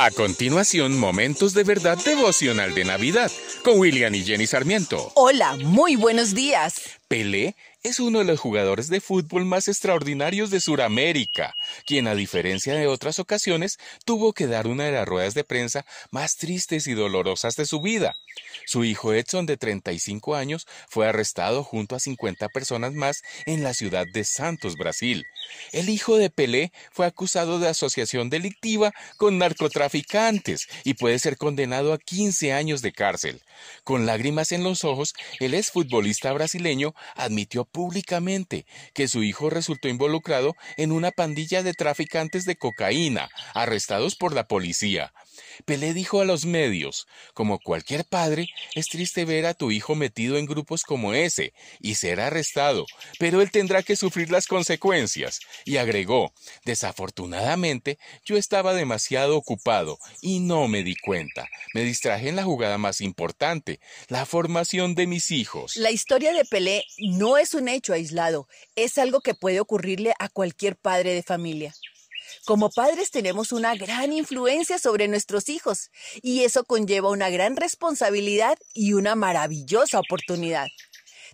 A continuación, momentos de verdad devocional de Navidad con William y Jenny Sarmiento. Hola, muy buenos días. Pelé es uno de los jugadores de fútbol más extraordinarios de Sudamérica, quien a diferencia de otras ocasiones tuvo que dar una de las ruedas de prensa más tristes y dolorosas de su vida. Su hijo Edson, de 35 años, fue arrestado junto a 50 personas más en la ciudad de Santos, Brasil. El hijo de Pelé fue acusado de asociación delictiva con narcotraficantes y puede ser condenado a 15 años de cárcel. Con lágrimas en los ojos, el exfutbolista brasileño admitió públicamente que su hijo resultó involucrado en una pandilla de traficantes de cocaína, arrestados por la policía. Pelé dijo a los medios, como cualquier padre, es triste ver a tu hijo metido en grupos como ese y ser arrestado, pero él tendrá que sufrir las consecuencias. Y agregó, desafortunadamente, yo estaba demasiado ocupado y no me di cuenta. Me distraje en la jugada más importante, la formación de mis hijos. La historia de Pelé no es un hecho aislado, es algo que puede ocurrirle a cualquier padre de familia. Como padres tenemos una gran influencia sobre nuestros hijos y eso conlleva una gran responsabilidad y una maravillosa oportunidad.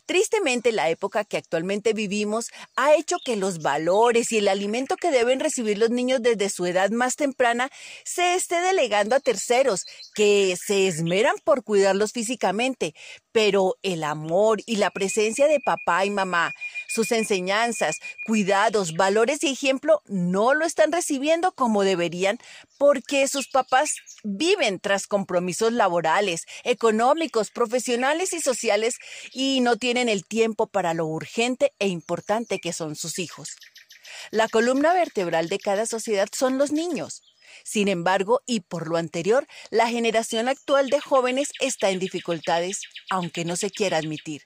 Tristemente, la época que actualmente vivimos ha hecho que los valores y el alimento que deben recibir los niños desde su edad más temprana se esté delegando a terceros que se esmeran por cuidarlos físicamente, pero el amor y la presencia de papá y mamá, sus enseñanzas, cuidados, valores y ejemplo no lo están recibiendo como deberían porque sus papás viven tras compromisos laborales, económicos, profesionales y sociales y no tienen el tiempo para lo urgente e importante que son sus hijos. La columna vertebral de cada sociedad son los niños. Sin embargo, y por lo anterior, la generación actual de jóvenes está en dificultades, aunque no se quiera admitir.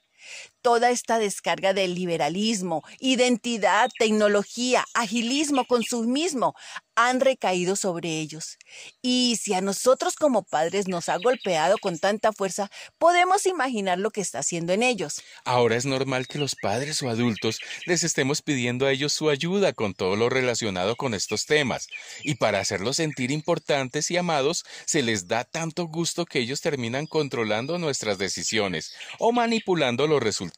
Toda esta descarga del liberalismo, identidad, tecnología, agilismo, consumismo han recaído sobre ellos. Y si a nosotros como padres nos ha golpeado con tanta fuerza, podemos imaginar lo que está haciendo en ellos. Ahora es normal que los padres o adultos les estemos pidiendo a ellos su ayuda con todo lo relacionado con estos temas. Y para hacerlos sentir importantes y amados, se les da tanto gusto que ellos terminan controlando nuestras decisiones o manipulando los resultados.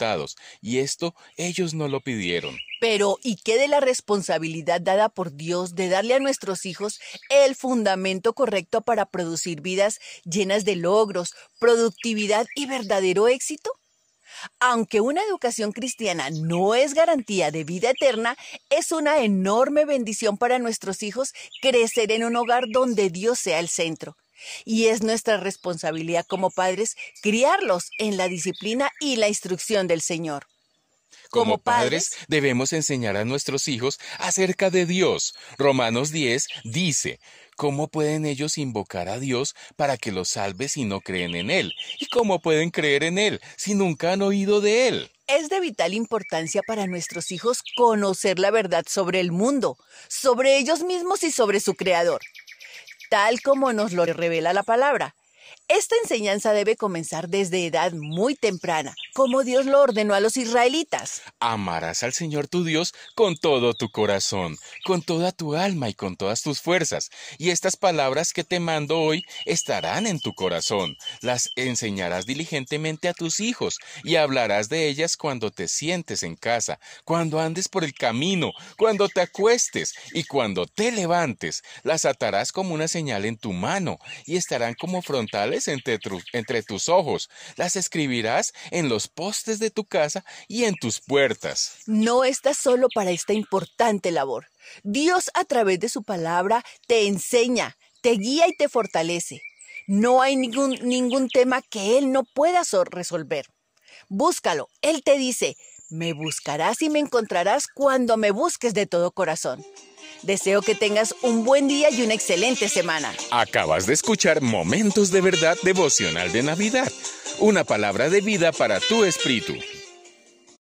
Y esto ellos no lo pidieron. Pero, ¿y qué de la responsabilidad dada por Dios de darle a nuestros hijos el fundamento correcto para producir vidas llenas de logros, productividad y verdadero éxito? Aunque una educación cristiana no es garantía de vida eterna, es una enorme bendición para nuestros hijos crecer en un hogar donde Dios sea el centro. Y es nuestra responsabilidad como padres criarlos en la disciplina y la instrucción del Señor. Como padres debemos enseñar a nuestros hijos acerca de Dios. Romanos 10 dice, ¿cómo pueden ellos invocar a Dios para que los salve si no creen en Él? ¿Y cómo pueden creer en Él si nunca han oído de Él? Es de vital importancia para nuestros hijos conocer la verdad sobre el mundo, sobre ellos mismos y sobre su Creador, tal como nos lo revela la palabra. Esta enseñanza debe comenzar desde edad muy temprana, como Dios lo ordenó a los israelitas. Amarás al Señor tu Dios con todo tu corazón, con toda tu alma y con todas tus fuerzas. Y estas palabras que te mando hoy estarán en tu corazón. Las enseñarás diligentemente a tus hijos y hablarás de ellas cuando te sientes en casa, cuando andes por el camino, cuando te acuestes y cuando te levantes. Las atarás como una señal en tu mano y estarán como entre, tus ojos, las escribirás en los postes de tu casa y en tus puertas. No estás solo para esta importante labor. Dios a través de su palabra te enseña, te guía y te fortalece. No hay ningún, ningún tema que Él no pueda resolver. Búscalo. Él te dice, me buscarás y me encontrarás cuando me busques de todo corazón. Deseo que tengas un buen día y una excelente semana. Acabas de escuchar Momentos de Verdad devocional de Navidad. Una palabra de vida para tu espíritu.